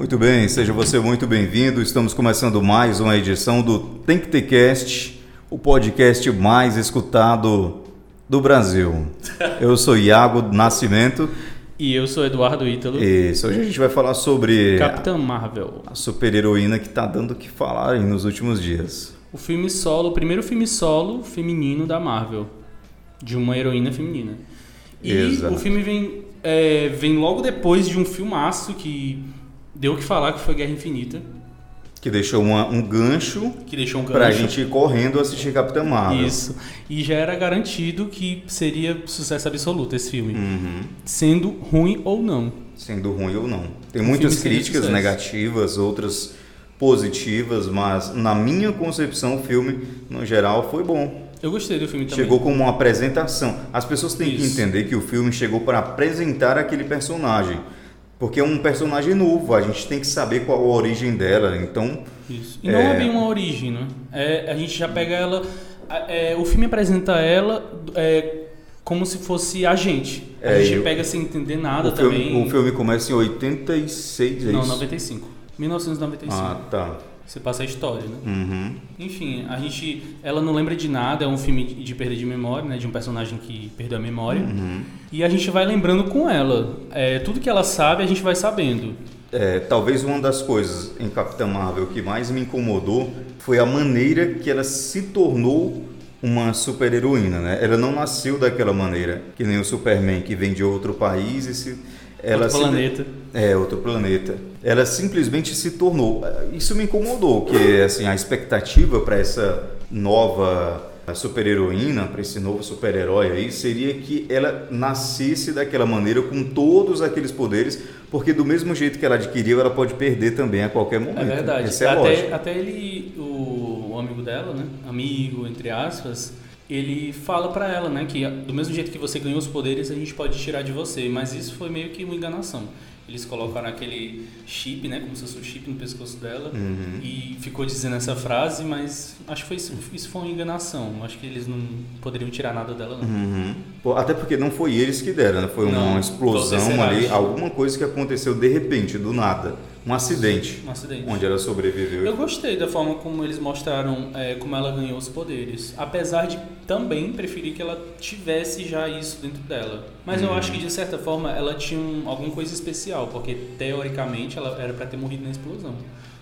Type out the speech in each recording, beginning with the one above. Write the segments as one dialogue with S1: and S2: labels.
S1: Muito bem, seja você muito bem-vindo. Estamos começando mais uma edição do Tem que Ter Cast, o podcast mais escutado do Brasil. Eu sou Iago Nascimento.
S2: E eu sou Eduardo Ítalo.
S1: Isso, hoje a gente vai falar sobre
S2: Capitã Marvel.
S1: a super-heroína que está dando o que falar aí nos últimos dias.
S2: O filme solo, o primeiro filme solo feminino da Marvel. De uma heroína feminina. E
S1: Exato.
S2: o filme vem, é, vem logo depois de um filmaço que deu o que falar, que foi Guerra Infinita.
S1: Que deixou uma- um gancho
S2: Que deixou um
S1: pra
S2: gancho.
S1: gente ir correndo assistir Capitã Marvel.
S2: Isso. E já era garantido que seria sucesso absoluto esse filme.
S1: Uhum.
S2: Sendo ruim ou não.
S1: Sendo ruim ou não. Tem
S2: O
S1: muitas críticas negativas, outras positivas, mas na minha concepção o filme, no geral, foi bom.
S2: Eu gostei do filme também.
S1: Chegou como uma apresentação. As pessoas têm que
S2: Isso.
S1: entender que o filme chegou para apresentar aquele personagem. Porque é um personagem novo, a gente tem que saber qual a origem dela. Então,
S2: Isso. E não é bem uma origem, né? É, a gente já pega ela. é, o filme apresenta ela é, como se fosse a gente. A
S1: É,
S2: gente
S1: eu-
S2: pega sem entender nada
S1: o, filme,
S2: também.
S1: o filme começa em 86, é
S2: Não,
S1: isso?
S2: 95. 1995.
S1: Ah, tá.
S2: Você passa a história, né?
S1: Uhum.
S2: Enfim, a gente. Ela não lembra de nada, é um filme de perda de memória, né? De um personagem que perdeu a memória.
S1: Uhum.
S2: E a gente vai lembrando com ela. É, tudo que ela sabe, a gente vai sabendo.
S1: É, talvez uma das coisas em Capitã Marvel que mais me incomodou foi a maneira que ela se tornou uma super-heroína, né? Ela não nasceu daquela maneira, que nem o Superman que vem de outro país e se... Ela
S2: Outro planeta.
S1: É, outro planeta. Ela simplesmente se tornou. Isso me incomodou, que assim, a expectativa para essa nova super-heroína, para esse novo super-herói aí, seria que ela nascesse daquela maneira, com todos aqueles poderes, porque do mesmo jeito que ela adquiriu, ela pode perder também a qualquer momento.
S2: É verdade.
S1: Essa é
S2: até,
S1: lógica.
S2: até ele, o, o amigo dela, né? Amigo, entre aspas, ele fala pra ela, né? Que do mesmo jeito que você ganhou os poderes, a gente pode tirar de você. Mas isso foi meio que uma enganação. Eles colocaram aquele chip, né? Como se fosse um chip no pescoço dela.
S1: Uhum.
S2: E ficou dizendo essa frase, mas acho que foi isso, isso foi uma enganação. Acho que eles não poderiam tirar nada dela, não.
S1: Uhum. Pô, Até porque não foi eles que deram, né? foi
S2: Não,
S1: uma
S2: foi o
S1: explosão ali, alguma coisa que aconteceu de repente, do nada. Um acidente,
S2: Um acidente.
S1: onde ela sobreviveu.
S2: Eu gostei da forma como eles mostraram é, como ela ganhou os poderes. Apesar de também preferir que ela tivesse já isso dentro dela. Mas
S1: Uhum.
S2: eu acho que de certa forma ela tinha um- alguma coisa especial, porque teoricamente ela era pra ter morrido na explosão.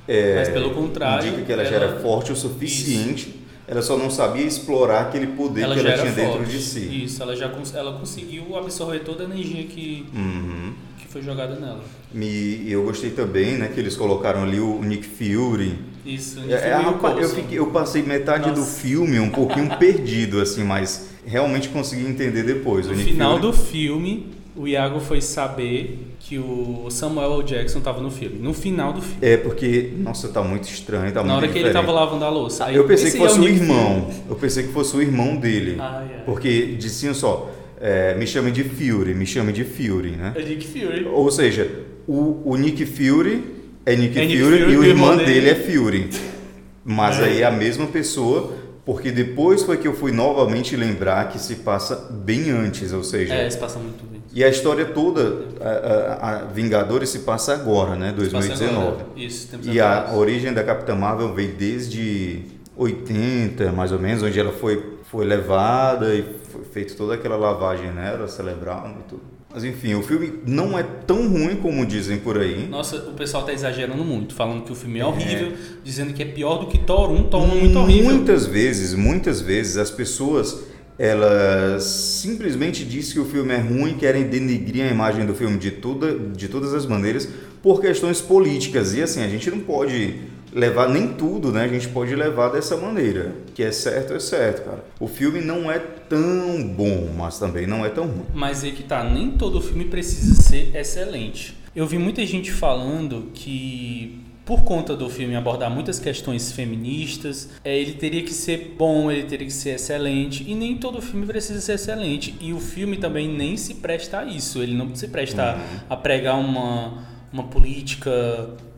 S1: É,
S2: Mas pelo contrário,
S1: indica que ela, já
S2: ela-
S1: era forte o suficiente, ela só não sabia explorar aquele poder
S2: ela
S1: que
S2: já
S1: ela tinha dentro
S2: forte.
S1: de si.
S2: Isso, ela já ela conseguiu absorver toda a energia que,
S1: Uhum.
S2: Foi jogada nela.
S1: Me, eu gostei também, né, que eles colocaram ali o Nick Fury.
S2: Isso,
S1: É, é,
S2: meio
S1: rapaz, eu, fiquei- eu passei metade do
S2: Nossa.
S1: filme um pouquinho perdido, assim, mas realmente consegui entender depois. o
S2: No
S1: Nick
S2: final
S1: Fury.
S2: do filme, o Iago foi saber que o Samuel L. Jackson estava no filme. No final do filme.
S1: É porque, nossa, tá muito estranho, tá
S2: Na hora que ele
S1: diferente.
S2: tava lavando a louça. Aí
S1: Eu pensei que
S2: é
S1: fosse o
S2: Nick
S1: irmão.
S2: Fury.
S1: Eu pensei que fosse o irmão dele.
S2: Ai, ai.
S1: Porque diziam só, é, me chame de Fury, me chame de Fury, né?
S2: É Nick Fury.
S1: Ou seja, o, o Nick Fury é Nick,
S2: É Nick
S1: Fury,
S2: Fury,
S1: e o irmão dele
S2: dele.
S1: é Fury. Mas
S2: É.
S1: aí é a mesma pessoa, porque depois foi que eu fui novamente lembrar que se passa bem antes, ou seja,
S2: É, se passa muito bem.
S1: e a história toda, a, a- a Vingadores se passa agora, né,
S2: Se passa
S1: 2019.
S2: agora. Isso, temos
S1: E a
S2: atrás.
S1: origem da Capitã Marvel veio desde 80, mais ou menos, onde ela foi, foi levada e foi feita toda aquela lavagem nela, cerebral e tudo. Mas enfim, o filme não é tão ruim como dizem por aí.
S2: Nossa, o pessoal tá exagerando muito, falando que o filme é horrível, dizendo que é pior do que Thor 1. Thor 1 é muito horrível.
S1: Muitas vezes, muitas vezes as pessoas elas simplesmente dizem que o filme é ruim, querem denegrir a imagem do filme de, toda, de todas as maneiras por questões políticas. E assim, a gente não pode levar nem tudo, né? A gente pode levar dessa maneira. Que é certo, é certo, cara. O filme não é tão bom, mas também não é tão ruim.
S2: Mas aí que tá, nem todo filme precisa ser excelente. Eu vi muita gente falando que por conta do filme abordar muitas questões feministas, é, ele teria que ser bom, ele teria que ser excelente, e nem todo filme precisa ser excelente. E o filme também nem se presta a isso, ele não se presta a- a pregar uma, uma política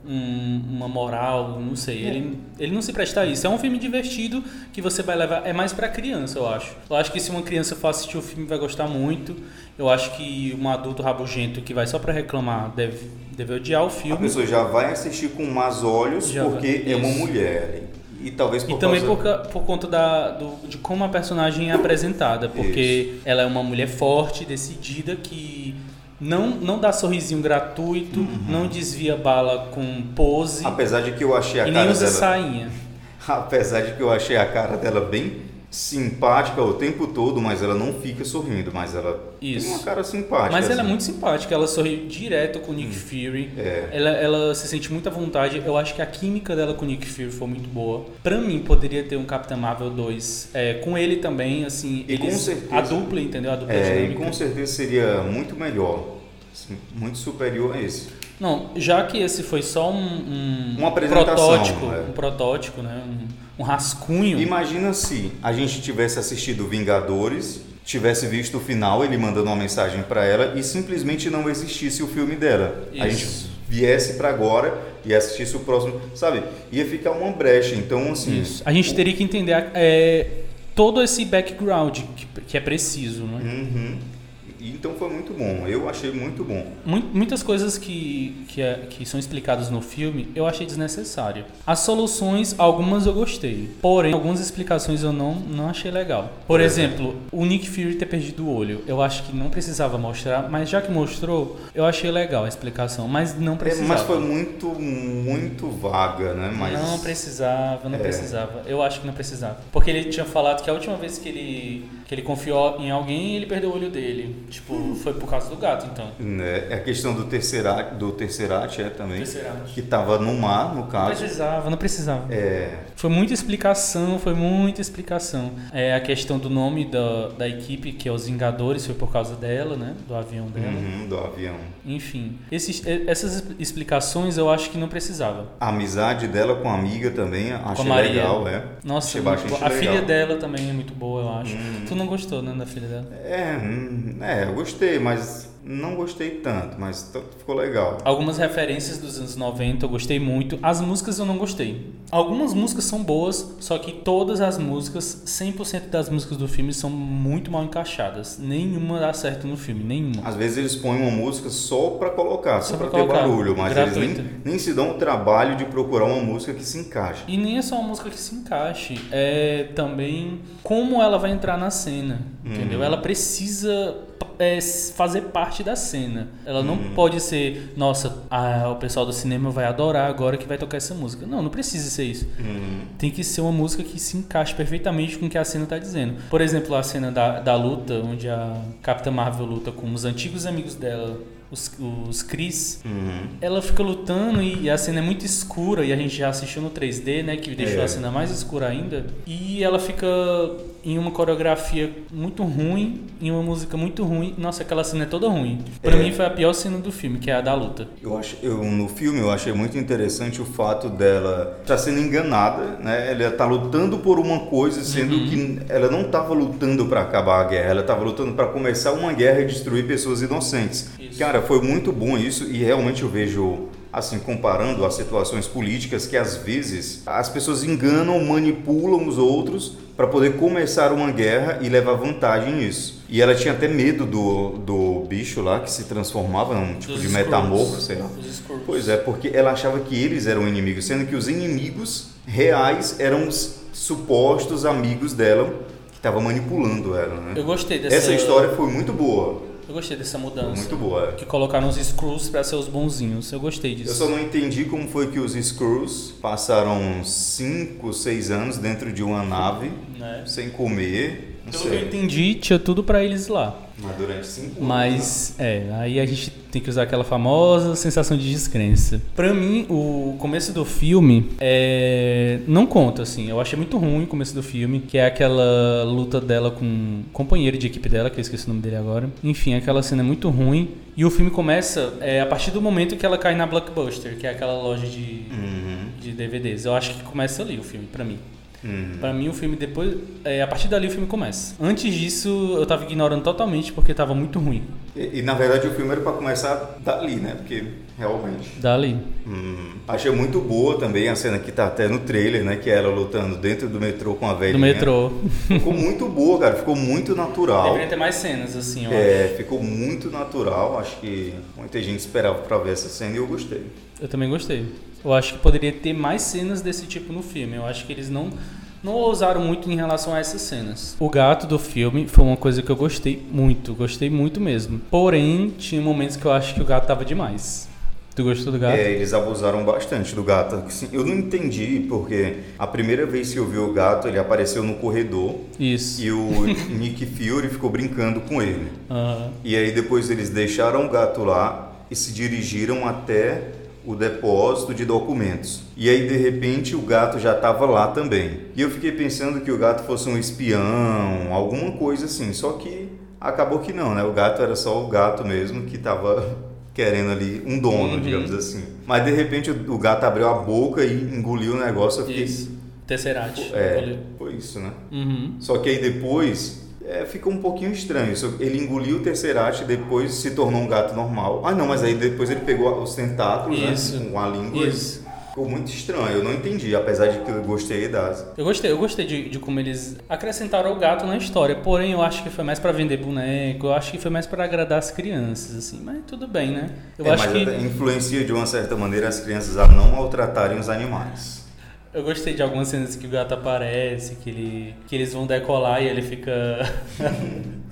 S2: um- uma moral, não sei. Ele, ele não se presta a isso. É um filme divertido que você vai levar. É mais pra criança, eu acho. Eu acho que se uma criança for assistir o filme, vai gostar muito. Eu acho que um adulto rabugento que vai só pra reclamar deve, deve odiar o
S1: A
S2: filme.
S1: pessoa já vai assistir com más olhos
S2: Já
S1: porque
S2: vai-
S1: é uma
S2: isso.
S1: mulher. E talvez por
S2: E também
S1: causa...
S2: por, por conta da, do- de como a personagem é apresentada, porque ela é uma mulher forte, decidida, que não, não dá sorrisinho gratuito,
S1: Uhum.
S2: não desvia bala com pose
S1: Apesar de que eu achei a
S2: e
S1: cara
S2: nem usa
S1: dela...
S2: sainha.
S1: Apesar de que eu achei a cara dela bem simpática o tempo todo, mas ela não fica sorrindo, mas ela
S2: Isso.
S1: tem uma cara simpática.
S2: Mas ela é
S1: assim.
S2: muito simpática, ela sorri direto com o Nick Fury.
S1: É.
S2: Ela, ela se sente muito à vontade. Eu acho que a química dela com o Nick Fury foi muito boa. Pra mim, poderia ter um Capitão Marvel 2 é, com ele também, assim.
S1: E com
S2: eles,
S1: certeza.
S2: A dupla, entendeu? A dupla
S1: É, e com certeza seria muito melhor, assim, muito superior a esse.
S2: Não, já que esse foi só um, um protótipo,
S1: é.
S2: um protótipo, né? Um, um rascunho.
S1: Imagina se a gente tivesse assistido Vingadores, tivesse visto o final, ele mandando uma mensagem pra ela e simplesmente não existisse o filme dela. A gente
S2: Isso.
S1: viesse pra agora e assistisse o próximo, sabe? Ia ficar uma brecha. Então, assim,
S2: Isso. A gente teria que entender é, todo esse background que, que é preciso, né?
S1: Uhum. Então foi muito bom. Eu achei muito bom.
S2: Mu- Muitas coisas que, que, é- que são explicadas no filme eu achei desnecessário. As soluções, algumas eu gostei. Porém, algumas explicações eu não, não achei legal. Por exemplo, o Nick Fury ter perdido o olho. Eu acho que não precisava mostrar, mas já que mostrou, eu achei legal a explicação. Mas não
S1: É,
S2: precisava.
S1: mas foi muito, muito vaga, né? Mas
S2: Não precisava, não
S1: É.
S2: precisava. Eu acho que não precisava. Porque ele tinha falado que a última vez que ele, que ele confiou em alguém, ele perdeu o olho dele. Tipo, foi por causa do gato, então.
S1: né, é a questão do Tesseract, do Tesseract é também,
S2: Tesseract.
S1: que tava no mar, no
S2: Não
S1: caso.
S2: precisava, não precisava.
S1: É,
S2: Foi muita explicação, foi muita explicação. É, a questão do nome da, da equipe, que é os Vingadores, foi por causa dela, né? Do avião dela.
S1: uhum, do avião.
S2: Enfim, esses, essas explicações eu acho que não precisava.
S1: A amizade dela com a amiga também, achei
S2: Maria.
S1: legal, é.
S2: Nossa, muito a
S1: legal.
S2: filha dela também é muito boa, eu acho.
S1: Hum.
S2: Tu não gostou, né, da filha dela?
S1: É, hum, é, eu gostei, mas não gostei tanto, mas ficou legal.
S2: Algumas referências dos anos 90 eu gostei muito. As músicas eu não gostei. Algumas músicas são boas, só que todas as músicas, 100% das músicas do filme são muito mal encaixadas. Nenhuma dá certo no filme, nenhuma.
S1: Às vezes eles põem uma música só pra colocar, só,
S2: Só
S1: pra,
S2: pra
S1: ter barulho, mas eles
S2: gratuita.
S1: nem, nem se dão o trabalho de procurar uma música que se encaixe.
S2: E nem é só uma música que se encaixe, é também como ela vai entrar na cena, entendeu?
S1: Uhum.
S2: Ela precisa é, fazer parte da cena. Ela não
S1: Uhum.
S2: pode ser, nossa, ah, o pessoal do cinema vai adorar agora que vai tocar essa música. Não, não precisa ser isso.
S1: Uhum.
S2: Tem que ser uma música que se encaixe perfeitamente com o que a cena está dizendo. Por exemplo, a cena da, da luta, onde a Capitã Marvel luta com os antigos amigos dela, os, os Chris.
S1: Uhum.
S2: Ela fica lutando e a cena é muito escura e a gente já assistiu no 3D, né, que deixou
S1: É.
S2: a cena mais escura ainda. E ela fica em uma coreografia muito ruim, em uma música muito ruim. Nossa, aquela cena é toda ruim. Pra
S1: É.
S2: mim foi a pior cena do filme, que é a da luta.
S1: Eu acho, eu, no filme eu achei muito interessante o fato dela estar sendo enganada, né? Ela tá lutando por uma coisa, sendo
S2: Uhum.
S1: que ela não estava lutando para acabar a guerra, ela estava lutando para começar uma guerra e destruir pessoas inocentes. Cara, foi muito bom isso e realmente eu vejo assim comparando as situações políticas que às vezes as pessoas enganam, manipulam os outros para poder começar uma guerra e levar vantagem nisso. E ela tinha até medo do, do bicho lá que se transformava num tipo
S2: Dos
S1: de metamorfo, sei lá. Pois é, porque ela achava que eles eram inimigos, sendo que os inimigos reais eram os supostos amigos dela que estavam manipulando ela, né?
S2: Eu gostei dessa
S1: Essa história foi muito boa,
S2: Eu gostei dessa mudança.
S1: muito boa.
S2: Que colocaram os Skrulls pra ser os bonzinhos. Eu gostei disso.
S1: Eu só não entendi como foi que os Skrulls passaram 5, 6 anos dentro de uma nave,
S2: Né?
S1: sem comer, não
S2: Pelo que eu entendi, tinha tudo pra eles lá.
S1: Mas durante 5 anos.
S2: Mas, é, aí a gente tem que usar aquela famosa sensação de descrença. Pra mim, o começo do filme é, não conta, assim. Eu achei muito ruim o começo do filme, que é aquela luta dela com um companheiro de equipe dela, que eu esqueci o nome dele agora. Enfim, aquela cena é muito ruim. E o filme começa é, a partir do momento que ela cai na Blockbuster, que é aquela loja de,
S1: Uhum.
S2: de DVDs. Eu acho que começa ali o filme, pra mim.
S1: Uhum.
S2: Pra mim o filme depois, é, a partir dali o filme começa. Antes disso eu tava ignorando totalmente porque tava muito ruim.
S1: E, e, na verdade o filme era pra começar dali, né? Porque realmente.
S2: Dali.
S1: Hum, achei muito boa também a cena que tá até no trailer, né? Que é ela lutando dentro do metrô com a velhinha.
S2: Do metrô.
S1: Ficou muito boa, cara. Ficou muito natural.
S2: Deveria ter mais cenas, assim, eu
S1: É,
S2: acho.
S1: ficou muito natural. Acho que muita gente esperava pra ver essa cena e eu gostei.
S2: Eu também gostei. Eu acho que poderia ter mais cenas desse tipo no filme. Eu acho que eles não não ousaram muito em relação a essas cenas. O gato do filme foi uma coisa que eu gostei muito, gostei muito mesmo. Porém, tinha momentos que eu acho que o gato tava demais. Tu gostou do gato?
S1: É, eles abusaram bastante do gato. Eu não entendi porque a primeira vez que eu vi o gato, ele apareceu no corredor
S2: Isso.
S1: e o Nick Fury ficou brincando com ele.
S2: Aham.
S1: E aí depois eles deixaram o gato lá e se dirigiram até o depósito de documentos. E aí de repente o gato já estava lá também. E eu fiquei pensando que o gato fosse um espião, alguma coisa assim. Só que acabou que não, né? O gato era só o gato mesmo que estava querendo ali um dono,
S2: Uhum.
S1: digamos assim. Mas de repente o o gato abriu a boca e engoliu o negócio. Eu fiquei,
S2: Isso. Tesseract.
S1: É, foi isso, né?
S2: Uhum.
S1: Só que aí depois é, ficou um pouquinho estranho. Ele engoliu o Tesseract e depois se tornou um gato normal. Ah, não, mas aí depois ele pegou os tentáculos, né? Com a língua.
S2: Isso.
S1: Ficou muito estranho. Eu não entendi, apesar de que eu gostei das.
S2: Eu gostei, eu gostei de, de como eles acrescentaram o gato na história. Porém, eu acho que foi mais pra vender boneco, eu acho que foi mais pra agradar as crianças, assim. Mas tudo bem, né? Eu
S1: É,
S2: acho
S1: mas
S2: que.
S1: influencia de uma certa maneira as crianças a não maltratarem os animais.
S2: Eu gostei de algumas cenas que o gato aparece, que, ele, que eles vão decolar e ele fica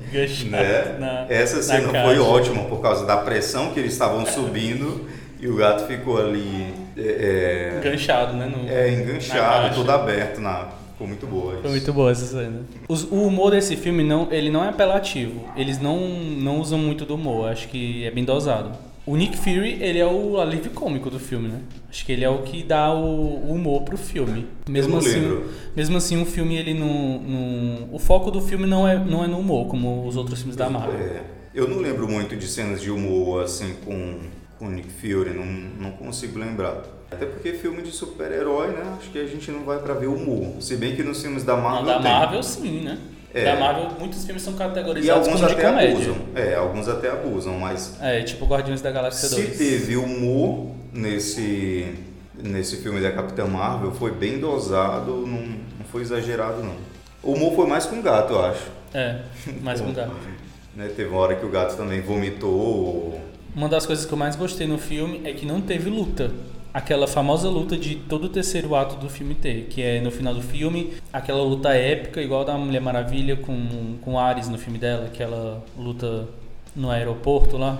S2: enganchado
S1: Né?
S2: na
S1: Essa
S2: na
S1: cena foi
S2: caixa.
S1: ótima por causa da pressão que eles estavam subindo e o gato ficou ali é, é,
S2: Enganchado, né? No,
S1: é,
S2: na
S1: enganchado, todo aberto. Na... Ficou muito boa isso.
S2: Foi muito boa essa cena. Os- o humor desse filme não, ele não é apelativo. Eles não, não usam muito do humor. Acho que é bem dosado. O Nick Fury, ele é o alívio cômico do filme, né? Acho que ele é o que dá o, humor pro filme. Mesmo
S1: não
S2: assim,
S1: lembro.
S2: mesmo assim, o filme ele não, não, o foco do filme não é não é no humor como os outros filmes da Marvel.
S1: É, eu não lembro muito de cenas de humor assim com com o Nick Fury, não, não consigo lembrar. Até porque filme de super-herói, né? Acho que a gente não vai pra ver humor. Se bem que nos filmes da
S2: Não,
S1: Marvel
S2: da
S1: tem.
S2: Marvel sim, né?
S1: É.
S2: Da Marvel muitos filmes são
S1: E
S2: categorizados
S1: alguns
S2: como de
S1: até
S2: comédia.
S1: abusam. É, alguns até abusam, mas
S2: É, tipo Guardiões da Galáxia
S1: se
S2: 2.
S1: teve humor nesse nesse filme da Capitã Marvel, foi bem dosado, não, não foi exagerado não. O humor foi mais com o gato, eu acho.
S2: É, mais com gato.
S1: Né, teve uma hora que o gato também vomitou.
S2: Uma das coisas que eu mais gostei no filme é que não teve luta. Aquela famosa luta de todo o terceiro ato do filme ter, que é no final do filme, aquela luta épica, igual da Mulher Maravilha com, com Ares no filme dela, aquela luta no aeroporto lá.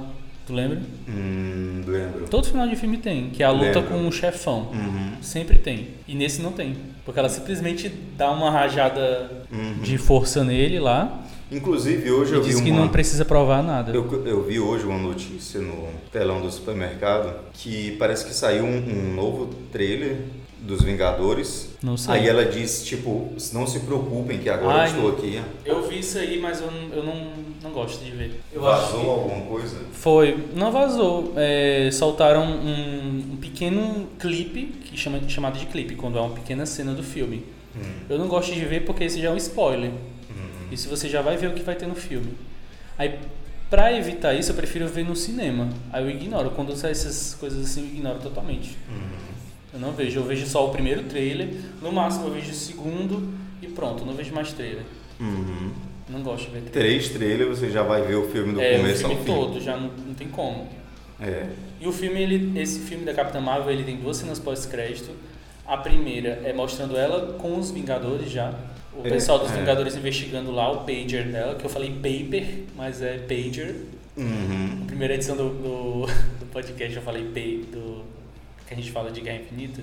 S2: Tu lembra?
S1: Hum, lembro.
S2: Todo final de filme tem, que é a luta
S1: Lembro.
S2: com o chefão.
S1: Uhum.
S2: Sempre tem. E nesse não tem. Porque ela simplesmente dá uma rajada
S1: Uhum.
S2: de força nele lá
S1: Inclusive hoje
S2: e
S1: eu vi
S2: diz que
S1: uma
S2: não precisa provar nada.
S1: Eu, eu vi hoje uma notícia no telão do supermercado que parece que saiu um, um novo trailer dos Vingadores.
S2: Não sei.
S1: Aí ela diz, tipo, não se preocupem que agora
S2: Ai,
S1: eu estou aqui.
S2: Eu vi isso aí, mas eu não, eu não, não gosto de ver. Eu
S1: Vazou
S2: que-
S1: alguma coisa?
S2: Foi, não vazou. É, soltaram um, um pequeno clipe, que chama, chamado de clipe, quando é uma pequena cena do filme.
S1: Hum,
S2: Eu não gosto de ver porque esse já é um spoiler. Isso você já vai ver o que vai ter no filme. Aí, pra evitar isso, eu prefiro ver no cinema. Aí eu ignoro. Quando sai essas coisas assim, eu ignoro totalmente.
S1: Hum.
S2: Eu não vejo. Eu vejo só o primeiro trailer. No máximo, eu vejo o segundo e pronto. Não vejo mais trailer.
S1: Uhum.
S2: Não gosto de ver trailer.
S1: Três trailers você já vai ver o filme do
S2: é, o
S1: começo ao
S2: filme
S1: fim.
S2: todo, já não, não tem como.
S1: É.
S2: E o filme, ele, esse filme da Capitã Marvel, ele tem duas cenas pós-crédito. A primeira é mostrando ela com os Vingadores já. O
S1: É,
S2: pessoal dos
S1: é.
S2: Vingadores investigando lá o pager dela, que eu falei paper, mas é pager.
S1: Uhum.
S2: Na primeira edição do, do, do podcast eu falei pay, do que a gente fala de Guerra Infinita.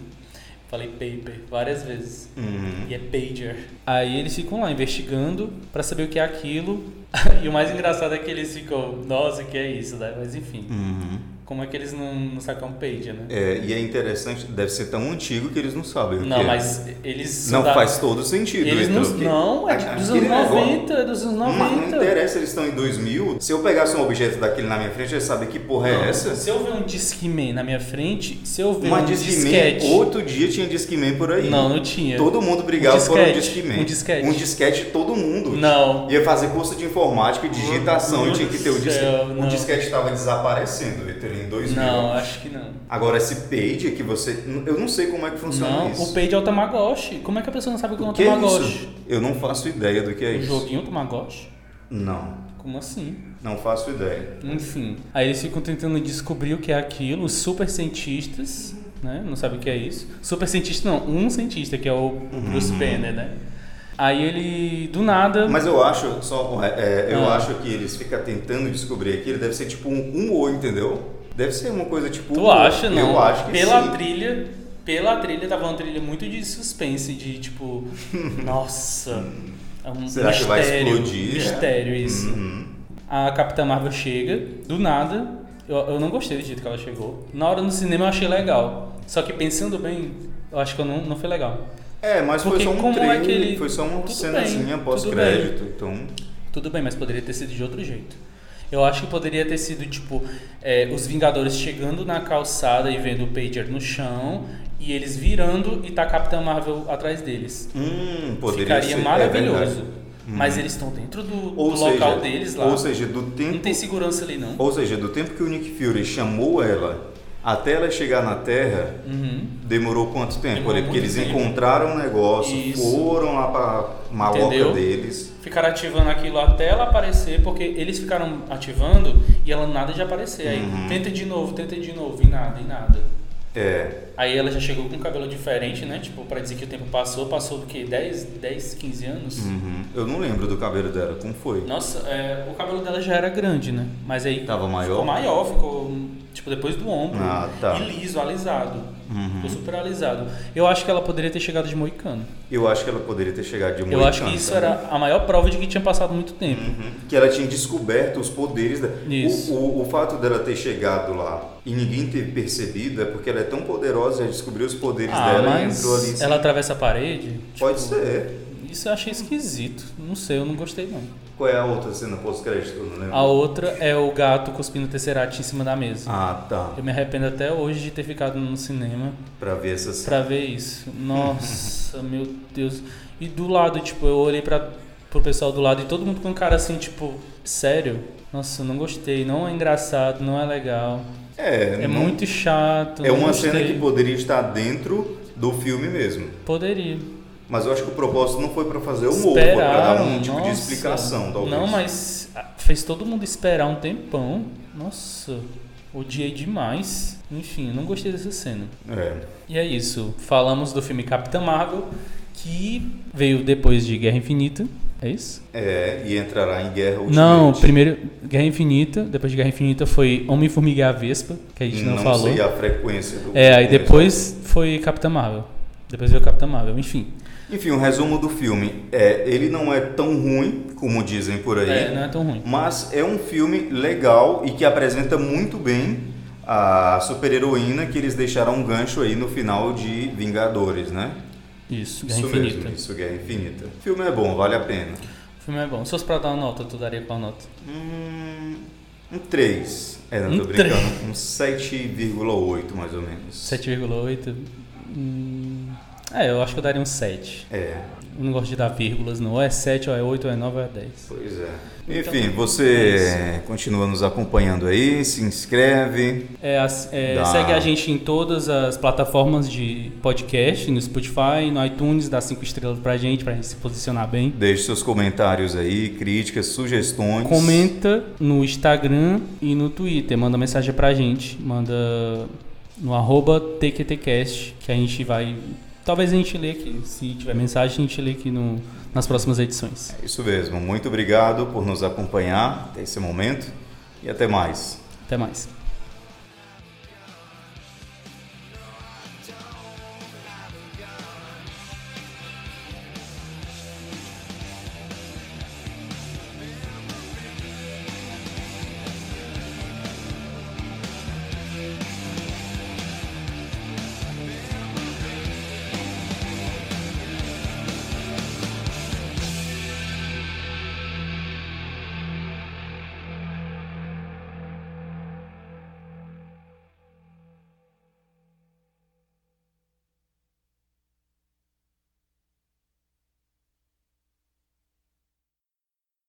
S2: Falei paper várias vezes.
S1: Uhum.
S2: E é pager. Aí eles ficam lá investigando pra saber o que é aquilo. e o mais engraçado é que eles ficam, nossa, o que é isso, né? Mas enfim.
S1: Uhum.
S2: Como é que eles não, não sacam Page, né?
S1: É, e é interessante, deve ser tão antigo que eles não sabem
S2: Não,
S1: é.
S2: mas eles.
S1: Não faz todo sentido.
S2: Eles
S1: então,
S2: não.
S1: que-
S2: Não, é dos anos
S1: negócio-
S2: 90, é dos anos
S1: Mas não
S2: 90.
S1: interessa, eles estão em 2000. Se eu pegasse um objeto daquele na minha frente, eu ia saber que porra é essa.
S2: Se eu ver um Discman na minha frente, se eu ver
S1: Uma
S2: um
S1: Discman,
S2: disquete.
S1: outro dia tinha Discman por aí.
S2: Não, não tinha.
S1: Todo mundo brigava
S2: Um
S1: por um Discman.
S2: um disquete.
S1: Um disquete todo mundo.
S2: Não.
S1: Ia fazer curso de informática e digitação
S2: Meu
S1: tinha que ter o disquete.
S2: céu,
S1: O
S2: não.
S1: disquete estava desaparecendo, Vitor, em 2000.
S2: Não, acho que não.
S1: Agora, esse page que você. Eu não sei como é que funciona
S2: Não,
S1: isso.
S2: o Page é o Tamagotchi. Como é que a pessoa não sabe o que é um
S1: O é
S2: Tamagotchi?
S1: isso? Eu não faço ideia do que é
S2: O
S1: isso.
S2: joguinho Tamagotchi?
S1: Não,
S2: Como assim?
S1: não faço ideia.
S2: Enfim. Aí eles ficam tentando descobrir o que é aquilo. Os super cientistas, né? Não sabem o que é isso. Super cientista não, um cientista, que é o Bruce Banner, né? Aí ele, do nada...
S1: Mas eu acho, só, é, eu
S2: Ah.
S1: acho que eles ficam tentando descobrir aquilo, deve ser tipo um humor, entendeu? Deve ser uma coisa tipo.
S2: Tu acha, não?
S1: Eu acho que
S2: Pela
S1: sim.
S2: trilha, pela trilha tava uma trilha muito de suspense, de tipo, nossa, é um
S1: Será que vai
S2: mistério,
S1: explodir, é?
S2: Mistério isso.
S1: Uhum.
S2: A Capitã Marvel chega, do nada, eu, eu não gostei do jeito que ela chegou. Na hora no cinema eu achei legal, só que pensando bem, eu acho que eu não, não foi legal.
S1: É, mas
S2: Porque
S1: foi só um
S2: como é ele-
S1: foi só uma
S2: Tudo
S1: cenazinha pós-crédito. Então,
S2: Tudo bem, mas poderia ter sido de outro jeito. Eu acho que poderia ter sido, tipo, é, os Vingadores chegando na calçada e vendo o Pager no chão, e eles virando e tá a Capitã Marvel atrás deles.
S1: hum, poderia
S2: Ficaria
S1: ser. é
S2: maravilhoso.
S1: verdade.
S2: mas eles estão dentro do, do
S1: seja,
S2: local deles lá.
S1: Ou seja, do tempo,
S2: Não tem segurança ali, não.
S1: ou seja, do tempo que o Nick Fury chamou ela até ela chegar na Terra,
S2: Uhum.
S1: demorou quanto tempo?
S2: Demorou?
S1: Porque eles
S2: tempo.
S1: encontraram um negócio,
S2: Isso.
S1: foram lá pra maloca
S2: Entendeu?
S1: deles.
S2: Ficaram ativando aquilo até ela aparecer, porque eles ficaram ativando e ela nada de aparecer. Aí
S1: Uhum.
S2: tenta de novo, tenta de novo, e nada, e nada.
S1: É,
S2: Aí ela já chegou com um cabelo diferente, né? Tipo, pra dizer que o tempo passou, passou do que? 10, 10 15 anos?
S1: uhum. eu não lembro do cabelo dela, como foi?
S2: Nossa, é, o cabelo dela já era grande, né? Mas aí
S1: Tava maior?
S2: ficou maior, ficou tipo depois do ombro.
S1: Ah, tá.
S2: E liso, alisado.
S1: Uhum.
S2: Ficou super alisado. Eu acho que ela poderia ter chegado de moicano.
S1: Eu acho que ela poderia ter chegado de
S2: Eu
S1: Moicano
S2: acho que isso
S1: também.
S2: era a maior prova de que tinha passado muito tempo.
S1: Uhum. Que ela tinha descoberto os poderes dela.
S2: Isso.
S1: O, o, o fato dela ter chegado lá e ninguém ter percebido é porque ela é tão poderosa, já descobriu os poderes
S2: Ah,
S1: dela e
S2: mas
S1: entrou ali. em
S2: ela atravessa a parede?
S1: Pode
S2: Tipo,
S1: ser.
S2: Isso eu achei esquisito. Não sei, eu não gostei não.
S1: Qual é a outra cena pós-crédito? Eu Não lembro.
S2: A outra é o gato cuspindo Tesseract em cima da mesa.
S1: Ah, tá.
S2: Eu me arrependo até hoje de ter ficado no cinema
S1: Pra ver essas.
S2: pra ver isso. Nossa, meu Deus. E do lado, tipo, eu olhei pra, pro pessoal do lado e todo mundo com cara assim, tipo, sério? Nossa, não gostei. Não é engraçado, não é legal.
S1: É,
S2: É
S1: não-
S2: muito chato.
S1: É uma
S2: gostei.
S1: cena que poderia estar dentro do filme mesmo.
S2: Poderia.
S1: Mas eu acho que o propósito não foi pra fazer humor, foi pra dar
S2: Esperaram,
S1: um tipo de
S2: nossa.
S1: explicação, talvez.
S2: Não, mas ah, fez todo mundo esperar um tempão. Nossa, odiei demais. Enfim, não gostei dessa cena.
S1: É.
S2: E é isso. Falamos do filme Capitã Marvel, que veio depois de Guerra Infinita. É isso?
S1: É, e entrará em guerra ultimate.
S2: Não, primeiro Guerra Infinita, depois de Guerra Infinita foi Homem-Formiga e a Vespa, que a gente não,
S1: não
S2: falou.
S1: sei a frequência do
S2: É, aí depois foi Capitã Marvel. Depois veio Capitã Marvel, enfim.
S1: Enfim, um resumo do filme. É, ele não é tão ruim, como dizem por aí,
S2: É, não é tão ruim.
S1: mas é um filme legal e que apresenta muito bem a super-heroína que eles deixaram um gancho aí no final de Vingadores, né?
S2: Isso, Guerra
S1: isso
S2: Infinita.
S1: mesmo, isso, Guerra Infinita. O filme é bom, vale a pena.
S2: O filme é bom. Se fosse pra dar uma nota, tu daria qual nota?
S1: Hum, um 3. É, não
S2: Um
S1: tô brincando. Um 7,8 mais ou menos.
S2: 7,8. Hum, é, eu acho que eu daria um 7.
S1: É,
S2: Eu não gosto de dar vírgulas, não. Ou é 7, ou é 8, ou é 9, ou é 10.
S1: pois é.
S2: Então,
S1: Enfim, você continua nos acompanhando aí, se inscreve.
S2: É, é,
S1: Dá.
S2: Segue a gente em todas as plataformas de podcast, no Spotify, no iTunes, dá 5 estrelas pra gente, pra gente se posicionar bem.
S1: Deixe seus comentários aí, críticas, sugestões.
S2: Comenta no Instagram e no Twitter, manda mensagem pra gente, manda no arroba TQTcast, que a gente vai. Talvez a gente lê aqui. Se tiver mensagem, a gente lê aqui no, nas próximas edições.
S1: É isso mesmo. Muito obrigado por nos acompanhar até esse momento e até mais.
S2: Até mais.